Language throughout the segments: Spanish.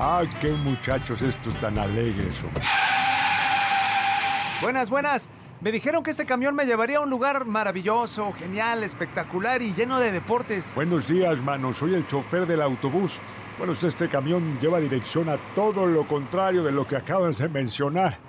Ah, qué muchachos estos tan alegres. hombre. Buenas, buenas. Me dijeron que este camión me llevaría a un lugar maravilloso, genial, espectacular y lleno de deportes. Buenos días, mano. Soy el chofer del autobús. Bueno, este camión lleva dirección a todo lo contrario de lo que acabas de mencionar.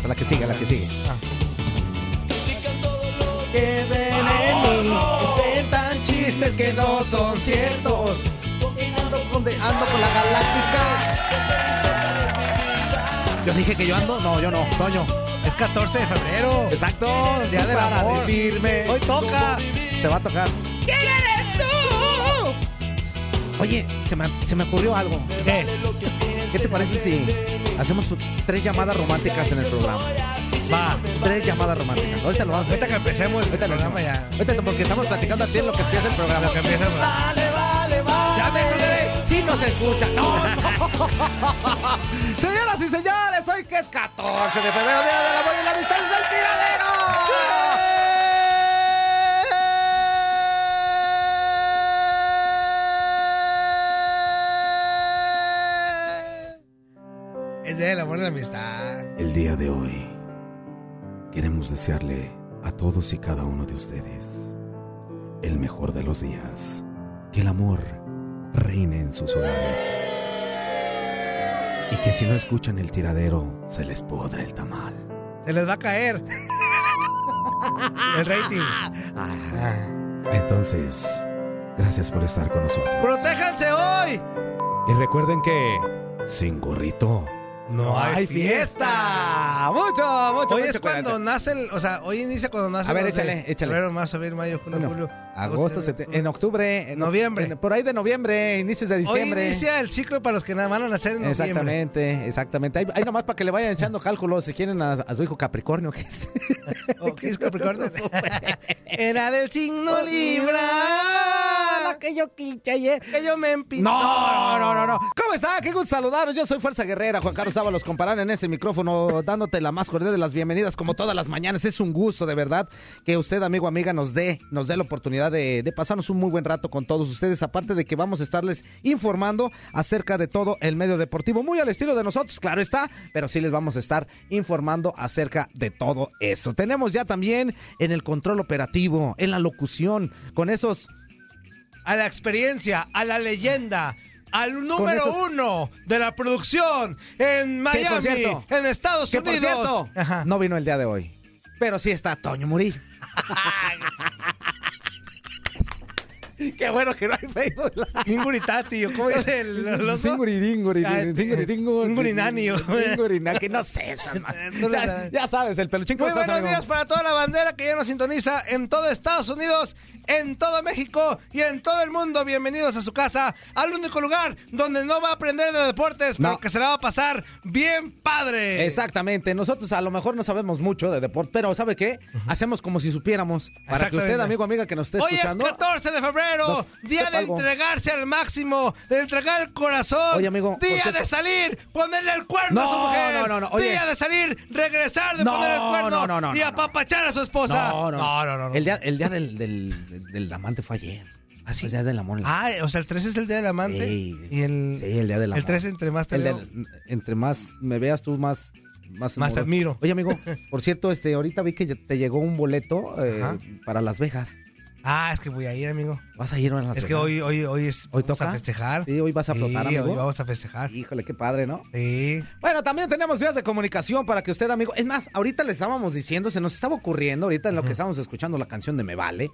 Hasta la que sigue, la que sigue. Lo que ven en mí. Inventan chistes que no son ciertos. Ando con, de- ando con la galáctica. Yo dije que yo ando. No, yo no, Toño. Es 14 de febrero. Exacto, día del para amor. decirme Hoy toca. Te va a tocar. ¿Quién eres tú? Oye, se me, se me ocurrió algo. ¿Qué? ¿Qué te parece si hacemos tres llamadas románticas en el programa? Va, tres llamadas románticas. Ahorita lo vamos. Ahorita que empecemos el programa ya. Ahorita porque estamos platicando así en lo que empieza el programa. Lo que empieza el programa. Vale, vale, vale. Ya me. Sí nos escucha. No, Señoras y señores, hoy que es 14 de febrero, Día del Amor y la Amistad, es el tiradero. De amor y la amistad. El día de hoy queremos desearle a todos y cada uno de ustedes el mejor de los días. Que el amor reine en sus hogares. Y que si no escuchan el tiradero, se les podre el tamal. Se les va a caer. El rating. Entonces, gracias por estar con nosotros. ¡Protéjanse hoy! Y recuerden que sin gorrito No hay fiesta. Mucho, mucho, Hoy mucho es cuando nace el. O sea, hoy inicia cuando nace. A ver, échale, échale. Febrero, marzo, abril, mayo, junio, julio. Agosto, septiembre, en octubre, en Noviembre. en- por ahí de noviembre, inicios de diciembre. Hoy inicia el ciclo para los que nada van a nacer en noviembre. Exactamente, exactamente. Ahí, ahí nomás para que le vayan echando cálculos si quieren a, a su hijo Capricornio, que es. ¿O qué es Capricornio? Era del signo Libra. La que yo ayer. Que yo me empito. No, no, no, no. ¿Cómo está? Qué gusto saludaros. Yo soy Fuerza Guerrera, Juan Carlos Ábalos, comparar en este micrófono, dándote la más cordial de las bienvenidas, como todas las mañanas. Es un gusto, de verdad, que usted, amigo, amiga, nos dé, nos dé la oportunidad de, de pasarnos un muy buen rato con todos ustedes. Aparte de que vamos a estarles informando acerca de todo el medio deportivo, muy al estilo de nosotros, claro está, pero sí les vamos a estar informando acerca de todo esto. Tenemos ya también en el control operativo, en la locución, con esos A la experiencia, a la leyenda. Al número esos- uno de la producción en Miami, cierto, en Estados Unidos. cierto, no vino el día de hoy. Pero sí está Toño Murillo. Qué bueno que no hay Facebook. Inguritati, ¿o ¿cómo dice el, oso? Singuriringuri, Ah, Singurina, que no sé. ya, ya sabes, el peluchín. ¿cómo Muy buenos amigo? días para toda la bandera que ya nos sintoniza en todo Estados Unidos, en todo México y en todo el mundo. Bienvenidos a su casa, al único lugar donde no va a aprender de deportes, pero No. que se la va a pasar bien padre. Exactamente, nosotros a lo mejor no sabemos mucho de deporte, pero ¿sabe qué? Hacemos como si supiéramos. Para que usted, amigo, amiga, que nos esté Hoy escuchando. es 14 de febrero, Día de algo. entregarse al máximo, de entregar el corazón. Oye, amigo, día cierto- de salir, ponerle el cuerno a su mujer. no, no, no, oye. Día de salir, regresar de poner el cuerno no, no, y apapachar a su esposa. No, no, no, no, no. El día, el día del, del, del amante fue ayer. ¿Ah, sí? El día del amor. Ah, o sea, el 13 es el día del amante. Sí. y el, Sí, el día del amor. el 13 entre más te El veo. del- entre más me veas tú, más... Más, Más te admiro. Oye, amigo, por cierto, este, ahorita vi que te llegó un boleto eh, para Las Vegas. Ah, es que voy a ir, amigo. ¿Vas a ir a Las Es que hoy, hoy, hoy es. ¿Hoy toca? a festejar. Sí, hoy vas a flotar, Sí, amigo. hoy vamos a festejar. Híjole, qué padre, ¿no? Sí. Bueno, también tenemos vías de comunicación para que usted, amigo. Es más, ahorita le estábamos diciendo, se nos estaba ocurriendo, ahorita en lo que estábamos escuchando la canción de Me Vale,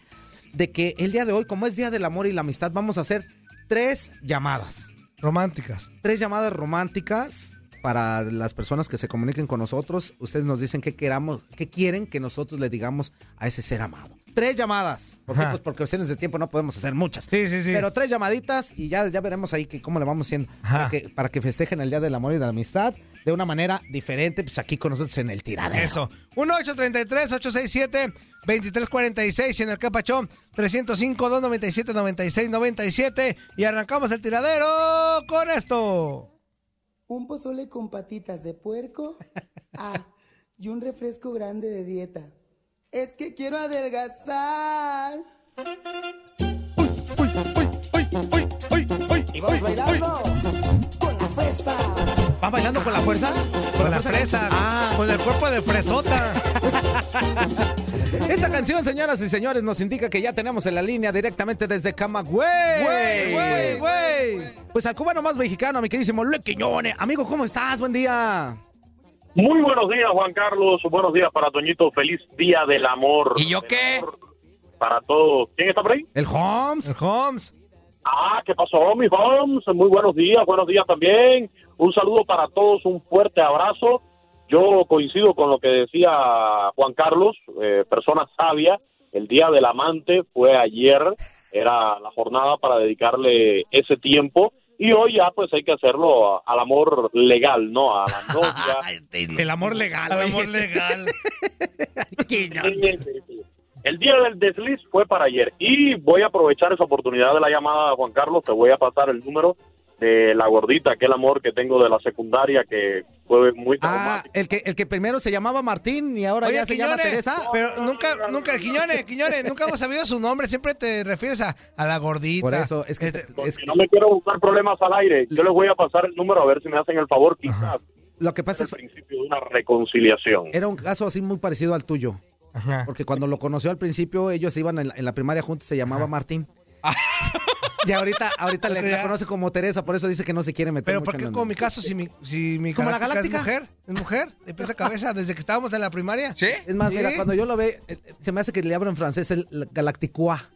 de que el día de hoy, como es Día del Amor y la Amistad, vamos a hacer tres llamadas. Románticas. Tres llamadas románticas para las personas que se comuniquen con nosotros. Ustedes nos dicen qué queramos, qué quieren que nosotros le digamos a ese ser amado. Tres llamadas. ¿Por qué? Ajá. Pues por cuestiones de tiempo no podemos hacer muchas. Sí, sí, sí. Pero tres llamaditas y ya, ya veremos ahí que cómo le vamos haciendo para que, para que festejen el Día del Amor y de la Amistad de una manera diferente, pues aquí con nosotros en el tiradero. Eso. 1-833-867-2346 y en el Capachón 305-297-9697. Y arrancamos el tiradero con esto. Un pozole con patitas de puerco. Ah, y un refresco grande de dieta. Es que quiero adelgazar. Y vamos bailando con la fresa. ¿Van bailando con la fuerza? Con la fresa. Ah. Con el cuerpo de fresota. Esa canción, señoras y señores, nos indica que ya tenemos en la línea directamente desde Camagüey. Güey, güey, güey. Pues al cubano más mexicano, mi queridísimo Luis Quiñones. Amigo, ¿cómo estás? Buen día. Muy buenos días, Juan Carlos. Buenos días para Toñito. Feliz Día del Amor. ¿Y yo qué? Para todos. ¿Quién está por ahí? El Holmes. El Holmes. Ah, ¿qué pasó, mi Holmes? Muy buenos días, buenos días también. Un saludo para todos, un fuerte abrazo. Yo coincido con lo que decía Juan Carlos, eh, persona sabia. El Día del Amante fue ayer, era la jornada para dedicarle ese tiempo. Y hoy ya pues hay que hacerlo a- al amor legal, ¿no? A la novia. El amor legal. Al amor legal. El día del desliz fue para ayer y voy a aprovechar esa oportunidad de la llamada, Juan Carlos, te voy a pasar el número de la gordita, aquel amor que tengo de la secundaria que fue muy Ah, el que, el que primero se llamaba Martín y ahora Oye, ya se llama Teresa. Pero nunca, nunca, Quiñones, Quiñones, nunca hemos sabido su nombre. Siempre te refieres a, a la gordita. Por eso, es que, Este, es que- No me quiero buscar problemas al aire, yo les voy a pasar el número a ver si me hacen el favor, quizás Lo que pasa es es el principio de una reconciliación. era un caso así muy parecido al tuyo. Porque cuando lo conoció al principio, ellos iban en la, en la primaria juntos, se llamaba Martín. y ahorita, ahorita le, la conoce como Teresa, por eso dice que no se quiere meter Pero mucho ¿por qué en- como mi caso si mi, si mi ¿Como la galáctica es mujer? ¿Es mujer? ¿De pies a cabeza desde que estábamos en la primaria? ¿Sí? Es más, mira, cuando yo lo ve, eh, se me hace que le hablo en francés el la Galacticua.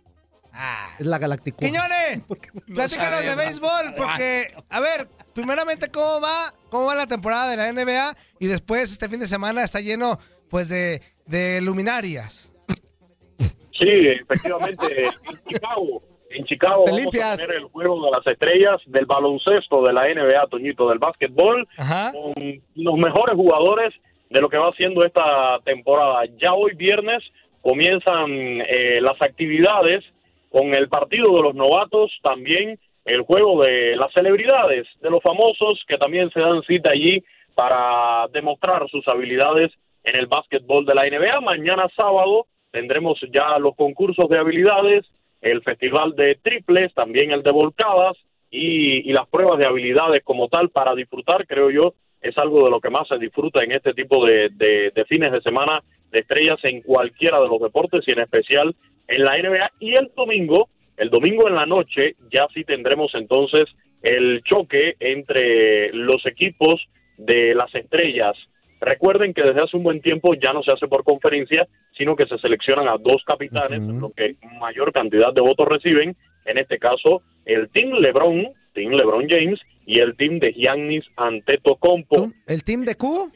Es la Galacticua. Quiñones, platícanos de béisbol, porque, a ver, primeramente, ¿cómo va? ¿Cómo va la temporada de la NBA? Y después, este fin de semana está lleno, pues, de, de luminarias. Sí, efectivamente, en Chicago, en Chicago vamos limpias. a tener el juego de las estrellas del baloncesto de la NBA, Toñito, del básquetbol, con los mejores jugadores de lo que va siendo esta temporada. Ya hoy viernes comienzan eh, las actividades con el partido de los novatos, también el juego de las celebridades, de los famosos que también se dan cita allí para demostrar sus habilidades en el básquetbol de la NBA. Mañana sábado tendremos ya los concursos de habilidades, el festival de triples, también el de volcadas y, y las pruebas de habilidades como tal para disfrutar, creo yo, es algo de lo que más se disfruta en este tipo de, de- de fines de semana de estrellas en cualquiera de los deportes y en especial en la NBA. Y el domingo, el domingo en la noche, ya sí tendremos entonces el choque entre los equipos de las estrellas. Recuerden que desde hace un buen tiempo ya no se hace por conferencia, sino que se seleccionan a dos capitanes, lo que mayor cantidad de votos reciben. En este caso, el Team LeBron, Team LeBron James, y el Team de Giannis Antetokounmpo. ¿El team de Q?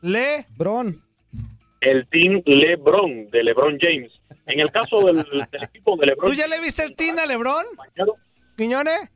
Le. Bron. El Team LeBron, de LeBron James. En el caso del, del equipo de LeBron ¿Tú ya le viste el tin a Lebrón? Quiñones,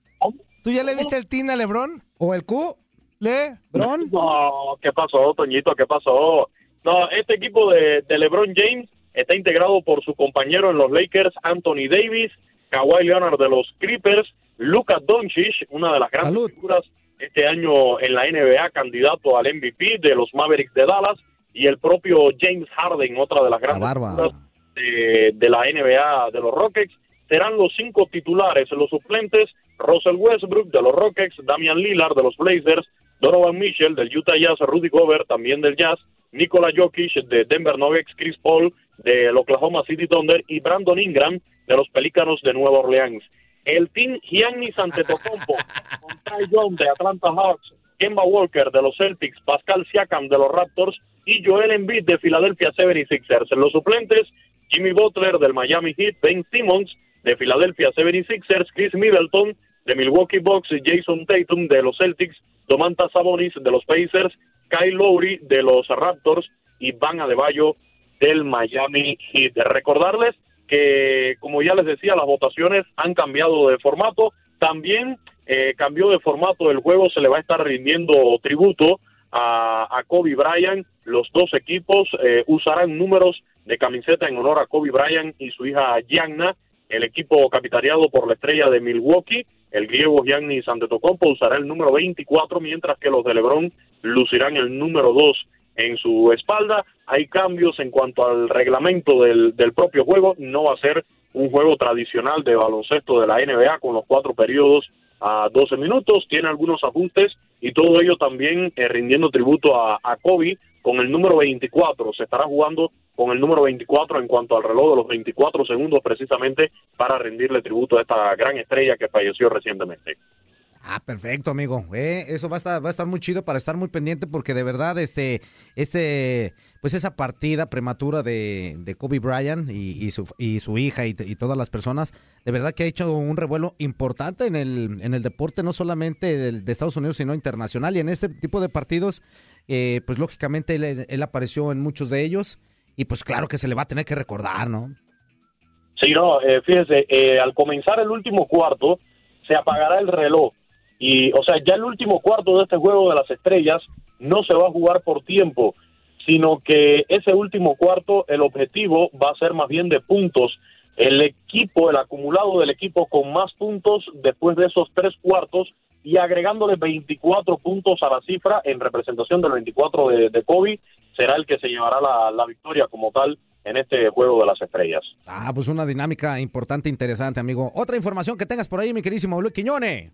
¿tú ya le viste el tin a Lebrón? ¿O el Q? ¿Le? ¿Bron? No, ¿qué pasó, Toñito? ¿Qué pasó? No, este equipo de, de LeBron James está integrado por su compañero en los Lakers, Anthony Davis, Kawhi Leonard de los Clippers, Luka Doncic, una de las grandes figuras este año en la NBA, candidato al MVP de los Mavericks de Dallas, y el propio James Harden, otra de las grandes figuras de, de la NBA de los Rockets. Serán los cinco titulares, los suplentes, Russell Westbrook de los Rockets, Damian Lillard de los Blazers, Donovan Mitchell del Utah Jazz, Rudy Gobert también del Jazz, Nikola Jokic de Denver Nuggets, Chris Paul del Oklahoma City Thunder y Brandon Ingram de los Pelícanos de Nueva Orleans. El team Giannis Antetokounmpo con Ty de Atlanta Hawks, Kemba Walker de los Celtics, Pascal Siakam de los Raptors y Joel Embiid de Philadelphia 76ers. En los suplentes, Jimmy Butler del Miami Heat, Ben Simmons de Philadelphia 76ers, Chris Middleton de Milwaukee Bucks, Jason Tatum de los Celtics, Domantas Sabonis de los Pacers, Kyle Lowry de los Raptors y Van Adebayo del Miami Heat. Recordarles que, como ya les decía, las votaciones han cambiado de formato. También eh, cambió de formato el juego, se le va a estar rindiendo tributo a, a Kobe Bryant. Los dos equipos eh, usarán números de camiseta en honor a Kobe Bryant y su hija Gianna. El equipo capitaneado por la estrella de Milwaukee, el griego Giannis Antetokounmpo, usará el número 24, mientras que los de LeBron lucirán el número 2 en su espalda. Hay cambios en cuanto al reglamento del, del propio juego. No va a ser un juego tradicional de baloncesto de la NBA con los cuatro periodos a 12 minutos. Tiene algunos ajustes y todo ello también eh, rindiendo tributo a, a Kobe con el número 24. Se estará jugando con el número 24 en cuanto al reloj de los 24 segundos precisamente para rendirle tributo a esta gran estrella que falleció recientemente. Ah, perfecto, amigo. Eh, eso va a estar, va a estar muy chido para estar muy pendiente porque de verdad, este, este, pues esa partida prematura de, de Kobe Bryant y, su, y su hija y, todas las personas, de verdad que ha hecho un revuelo importante en el, en el deporte, no solamente del- de, Estados Unidos, sino internacional. Y en este tipo de partidos, eh, pues lógicamente él apareció en muchos de ellos y pues claro que se le va a tener que recordar, ¿no? Sí, no, eh, fíjese, eh, al comenzar el último cuarto se apagará el reloj y, o sea, ya el último cuarto de este juego de las estrellas no se va a jugar por tiempo, sino que ese último cuarto el objetivo va a ser más bien de puntos. El equipo, el acumulado del equipo con más puntos después de esos tres cuartos y agregándole 24 puntos a la cifra en representación del 24 de, de Kobe, será el que se llevará la, la victoria como tal en este juego de las estrellas. Ah, pues una dinámica importante, interesante, amigo. Otra información que tengas por ahí, mi queridísimo Luis Quiñone.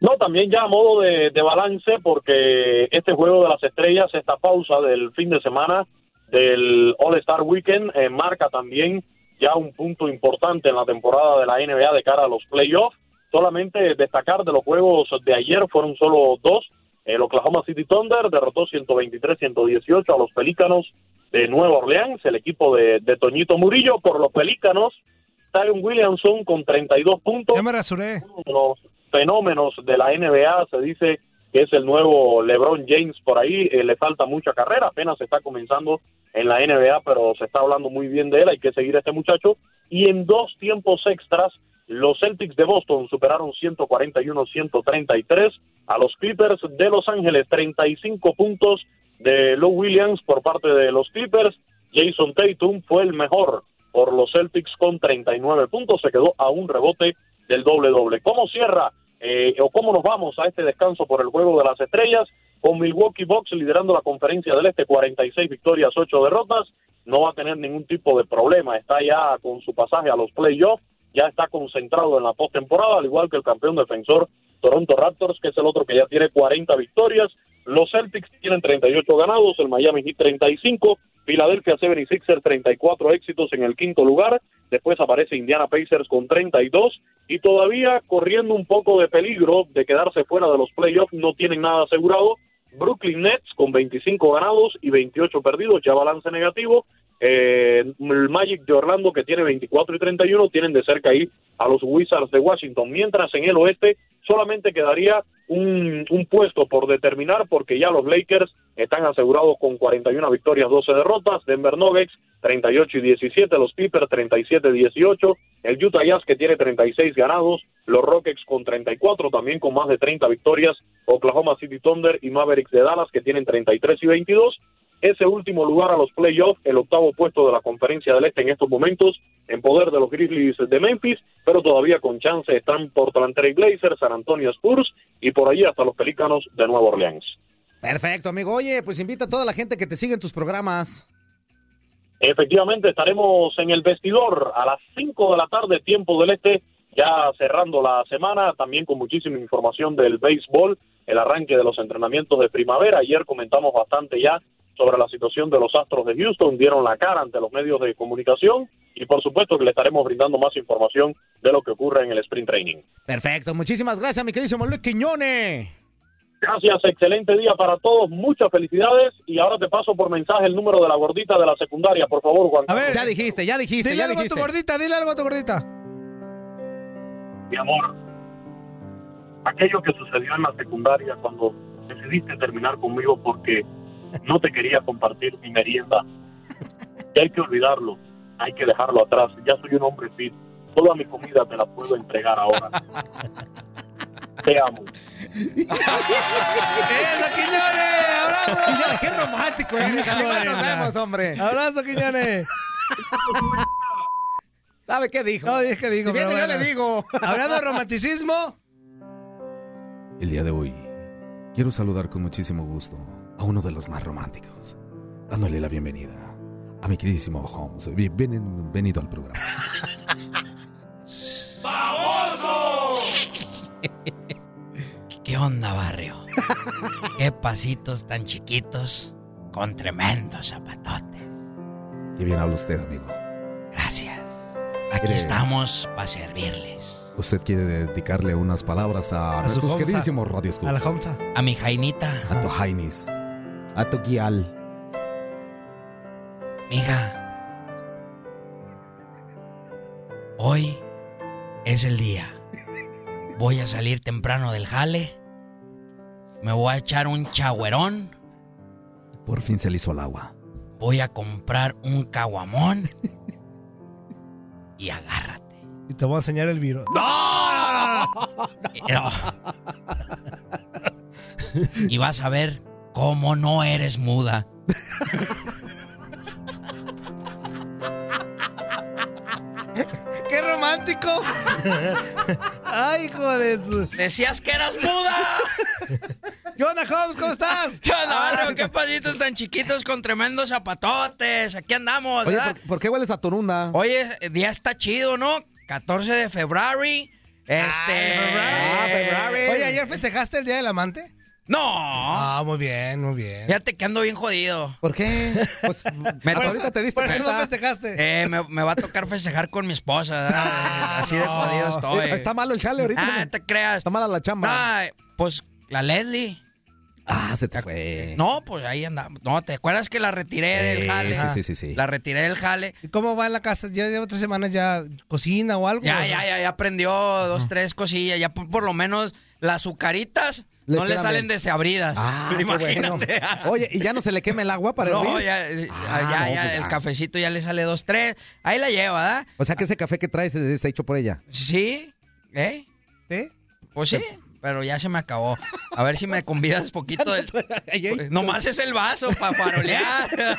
No, también ya a modo de, de balance, porque este juego de las estrellas, esta pausa del fin de semana del All-Star Weekend, eh, marca también ya un punto importante en la temporada de la NBA de cara a los playoffs. Solamente destacar de los juegos de ayer fueron solo dos. El Oklahoma City Thunder derrotó 123-118 a los Pelícanos de Nueva Orleans, el equipo de, de Toñito Murillo. Por los Pelícanos, Tyron Williamson con 32 puntos. Ya me rasuré. Uno de los fenómenos de la NBA, se dice que es el nuevo LeBron James por ahí, eh, le falta mucha carrera, apenas está comenzando en la NBA, pero se está hablando muy bien de él, hay que seguir a este muchacho. Y en dos tiempos extras, los Celtics de Boston superaron 141-133 a los Clippers de Los Ángeles, 35 puntos de Lou Williams por parte de los Clippers. Jason Tatum fue el mejor por los Celtics con 39 puntos, se quedó a un rebote del doble-doble. ¿Cómo cierra eh, o cómo nos vamos a este descanso por el juego de las estrellas? Con Milwaukee Bucks liderando la conferencia del Este, 46 victorias, 8 derrotas, no va a tener ningún tipo de problema, está ya con su pasaje a los playoffs, ya está concentrado en la postemporada, al igual que el campeón defensor Toronto Raptors, que es el otro que ya tiene 40 victorias. Los Celtics tienen 38 ganados, el Miami Heat 35, Philadelphia 76ers 34 éxitos en el quinto lugar, después aparece Indiana Pacers con 32 y todavía corriendo un poco de peligro de quedarse fuera de los playoffs, no tienen nada asegurado. Brooklyn Nets con 25 ganados y 28 perdidos, ya balance negativo. Eh, el Magic de Orlando que tiene 24 y 31 tienen de cerca ahí a los Wizards de Washington, mientras en el oeste solamente quedaría un, un puesto por determinar porque ya los Lakers están asegurados con 41 victorias, 12 derrotas, Denver Nuggets 38 y 17, los Clippers 37 y 18, el Utah Jazz que tiene 36 ganados, los Rockets con 34, también con más de 30 victorias, Oklahoma City Thunder y Mavericks de Dallas que tienen 33 y 22, ese último lugar a los playoffs, el octavo puesto de la conferencia del Este en estos momentos, en poder de los Grizzlies de Memphis, pero todavía con chance están Portland Trail Blazers, San Antonio Spurs y por allí hasta los Pelícanos de Nueva Orleans. Perfecto, amigo. Oye, pues invita a toda la gente que te sigue en tus programas. Efectivamente, estaremos en el vestidor a las 5 de la tarde, tiempo del Este, ya cerrando la semana, también con muchísima información del béisbol, el arranque de los entrenamientos de primavera. Ayer comentamos bastante ya sobre la situación de los Astros de Houston, dieron la cara ante los medios de comunicación y por supuesto que le estaremos brindando más información de lo que ocurre en el sprint training. Perfecto. Muchísimas gracias, mi queridísimo Luis Quiñones. Gracias, excelente día para todos, muchas felicidades y ahora te paso por mensaje el número de la gordita de la secundaria, por favor, Juan. A ver, ya dijiste, ya dijiste, Dile ya algo a dijiste. tu gordita, dile algo a tu gordita. Mi amor, aquello que sucedió en la secundaria cuando decidiste terminar conmigo porque no te quería compartir mi merienda, ya hay que olvidarlo, hay que dejarlo atrás, ya soy un hombre fit, toda mi comida te la puedo entregar ahora. Te amo. ¡Eso, Quiñones! ¡Abrazo! Quiñones, qué romántico eres, amigo. Nos vemos, hombre. ¡Abrazo, Quiñones! ¿Sabe qué dijo? No, es que digo, Si viene, yo bueno. le digo. Hablando de romanticismo, El día de hoy quiero saludar con muchísimo gusto a uno de los más románticos, dándole la bienvenida a mi queridísimo Holmes. Bien- Bienvenido al programa. ¿Qué onda, barrio? ¿Qué pasitos tan chiquitos con tremendos zapatotes? Qué bien habla usted, amigo. Gracias. Aquí ¿Quiere- estamos para servirles. ¿Usted quiere dedicarle unas palabras a, nuestros queridísimos radioescuchas? A la Homsa. A mi Jainita. A tu Jainis. A tu Guial. Mija, hoy es el día. Voy a salir temprano del jale. Me voy a echar un chagüerón. Por fin se le hizo el agua. Voy a comprar un caguamón. Y agárrate. y te voy a enseñar el virus. No. Y vas a ver cómo no eres muda. ¡Qué romántico! ¡Ay, hijo de su... ¡Decías que eras muda! ¿Qué onda, Holmes? ¿Cómo estás? ¿Qué onda, barrio? ¿Qué pasitos tan chiquitos con tremendos zapatotes? Aquí andamos, Oye, ¿verdad? ¿por, por qué hueles a torunda? Oye, el día está chido, ¿no? 14 de febrero. Este. Ah, Ferrari. Oye, ayer ¿Ayer festejaste el Día del Amante? No. Ah, muy bien, muy bien. Fíjate que ando bien jodido. ¿Por qué? Pues Me ahorita te diste ¿Por qué no festejaste? Eh, me, me va a tocar festejar con mi esposa. ¿verdad? Ah, Así de jodido estoy. Está malo el chale ahorita. Ah, no te creas. Está mala la chamba. Ah, pues la Leslie. Ah, se te fue. No, pues ahí andamos. No, ¿te acuerdas que la retiré Eh, del jale? sí, sí, sí, sí. La retiré del jale. ¿Y cómo va en la casa? ¿Ya lleva tres semanas ya cocina o algo? Ya, ya, ya, ya aprendió dos, tres cosillas. Ya por, por lo menos las azucaritas Le no le salen desabridas. Ah, qué bueno. Imagínate. Oye, ¿y ya no se le quema el agua para No, ya, eh, Ah, ya, no, ya, pues el ya. cafecito ya le sale dos, tres. Ahí la lleva, ¿verdad? O sea que ese café que traes está hecho por ella. Sí, ¿eh? ¿Sí? Pues sí, pero ya se me acabó. A ver si me convidas poquito del... Pues, Nomás es el vaso para farolear.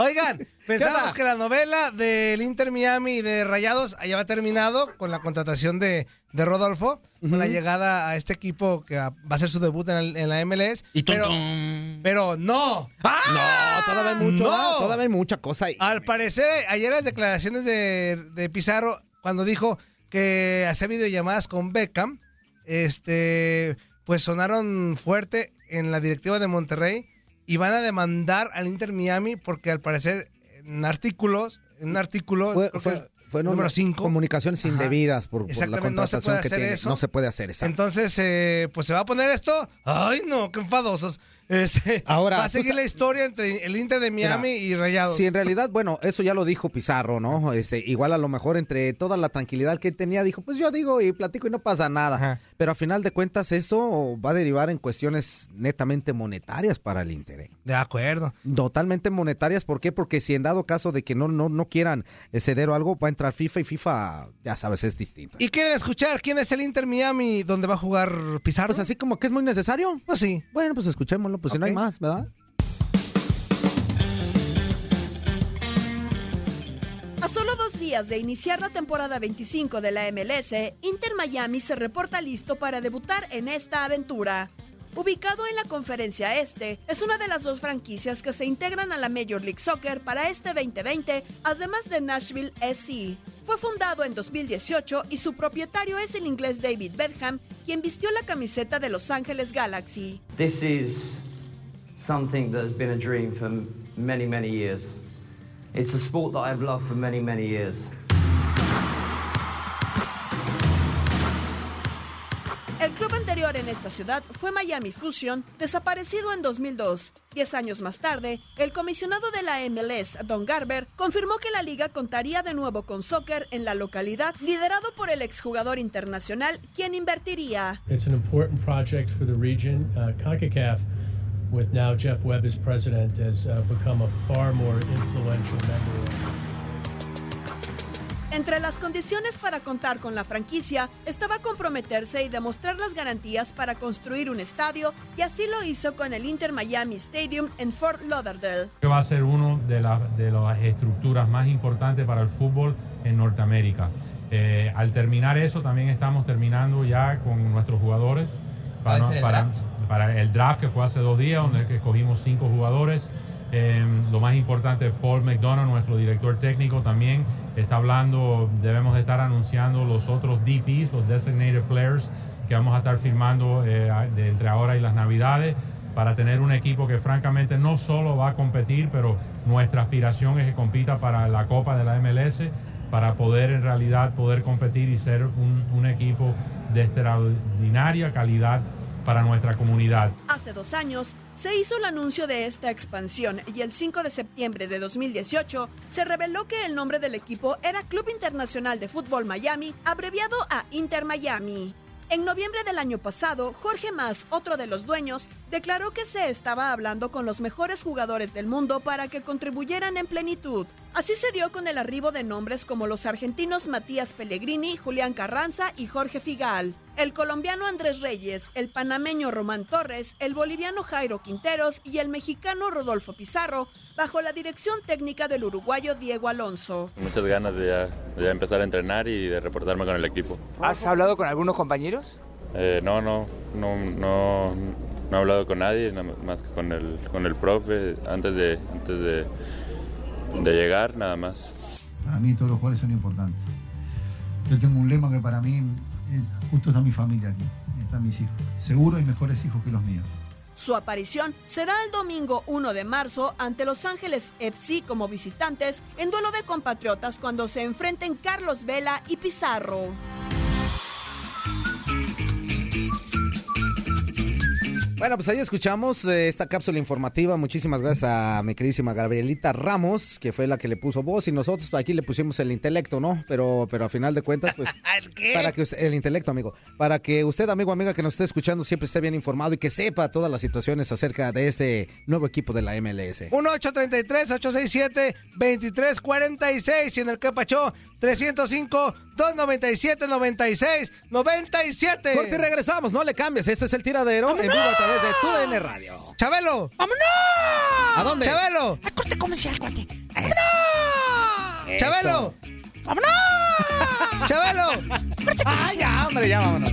Oigan, pensamos que la novela del Inter Miami y de Rayados ya va terminado con la contratación de, de Rodolfo, con la llegada a este equipo que va a hacer su debut en, el- en la MLS. Y tum, pero, tum. pero no. No, todavía hay mucho. Todavía hay mucha cosa ahí. Al parecer, ayer las declaraciones de, de Pizarro, cuando dijo que hacía videollamadas con Beckham, este, pues sonaron fuerte en la directiva de Monterrey y van a demandar al Inter Miami porque al parecer en artículos, en un artículo, Fue, número una 5. comunicaciones Ajá. indebidas por, por la no contratación que tiene. eso. No se puede hacer exacto. Entonces, eh, pues se va a poner esto. Ay, no, qué enfadosos. Este, Ahora, va a seguir la historia entre el Inter de Miami Mira, y Rayados. Si en realidad, bueno, eso ya lo dijo Pizarro, ¿no? Este, igual a lo mejor entre toda la tranquilidad que él tenía, dijo, pues yo digo y platico y no pasa nada. Ajá. Pero a final de cuentas esto va a derivar en cuestiones netamente monetarias para el Inter. ¿eh? De acuerdo. Totalmente monetarias, ¿por qué? Porque si en dado caso de que no, no, no quieran ceder o algo, va a entrar FIFA y FIFA, ya sabes, es distinto. ¿Y quieren escuchar quién es el Inter Miami donde va a jugar Pizarro? Pues así como que es muy necesario. Pues sí. Bueno, pues escuchémoslo, pues si no hay más, ¿verdad? A solo dos días de iniciar la temporada 25 de la MLS, Inter Miami se reporta listo para debutar en esta aventura. Ubicado en la conferencia este, es una de las dos franquicias que se integran a la Major League Soccer para este 2020, además de Nashville SC. Fue fundado en 2018 y su propietario es el inglés David Bedham, quien vistió la camiseta de Los Ángeles Galaxy. This is something that has been a dream for many, many years. It's a sport that I've loved for many, many years. El club anterior en esta ciudad fue Miami Fusion, desaparecido en 2002. Diez años más tarde, el comisionado de la MLS, Don Garber, confirmó que la liga contaría de nuevo con soccer en la localidad, liderado por el exjugador internacional, quien invertiría. It's an important project for the region. Uh, CONCACAF, with now Jeff Webb as president, has uh, become a far more influential member. Entre las condiciones para contar con la franquicia estaba comprometerse y demostrar las garantías para construir un estadio, y así lo hizo con el Inter Miami Stadium en Fort Lauderdale. que va a ser una de, las- de las estructuras más importantes para el fútbol en Norteamérica. Eh, al terminar eso, también estamos terminando ya con nuestros jugadores ¿Va a para, para-? Para el draft que fue hace dos días, donde escogimos cinco jugadores. Eh, lo más importante, Paul McDonough, nuestro director técnico, también está hablando, debemos de estar anunciando los otros DPs, los Designated Players, que vamos a estar firmando eh, entre ahora y las Navidades para tener un equipo que francamente no solo va a competir, pero nuestra aspiración es que compita para la Copa de la MLS, para poder en realidad poder competir y ser un equipo de extraordinaria calidad para nuestra comunidad. Hace dos años se hizo el anuncio de esta expansión y el 5 de septiembre de 2018 se reveló que el nombre del equipo era Club Internacional de Fútbol Miami, abreviado a Inter Miami. En noviembre del año pasado, Jorge Mas, otro de los dueños, declaró que se estaba hablando con los mejores jugadores del mundo para que contribuyeran en plenitud. Así se dio con el arribo de nombres como los argentinos Matías Pellegrini, Julián Carranza y Jorge Figal, el colombiano Andrés Reyes, el panameño Román Torres, el boliviano Jairo Quinteros y el mexicano Rodolfo Pizarro, bajo la dirección técnica del uruguayo Diego Alonso. Muchas ganas de ya, de ya empezar a entrenar y de reportarme con el equipo. ¿Has hablado con algunos compañeros? Eh, no, no, no, no, no he hablado con nadie, nada más que con el, con el profe antes de, antes de, de llegar, nada más. Para mí todos los jugadores son importantes. Yo tengo un lema que para mí, justo está mi familia aquí. están mis hijos. Seguro y mejores hijos que los míos. Su aparición será el domingo 1 de marzo ante Los Ángeles FC como visitantes en duelo de compatriotas cuando se enfrenten Carlos Vela y Pizarro. Bueno, pues ahí escuchamos eh, esta cápsula informativa. Muchísimas gracias a mi queridísima Gabrielita Ramos, que fue la que le puso voz, y nosotros aquí le pusimos el intelecto, ¿no? Pero, pero a final de cuentas, pues. ¿El qué? Para que usted- el intelecto, amigo. Para que usted, amigo, amiga, que nos esté escuchando, siempre esté bien informado y que sepa todas las situaciones acerca de este nuevo equipo de la MLS. 1-833-867-2346 y en el que pachó 305-297-96-97. Corte y regresamos, no le cambies. Esto es el tiradero en vivo a través de TUDN Radio. ¡Chabelo! ¡Vámonos! ¿A dónde? ¡Chabelo! A corte comercial, cuate. ¡Chabelo! ¡Vámonos! ¡Chabelo! ¡Ah, ya, hombre, ya vámonos!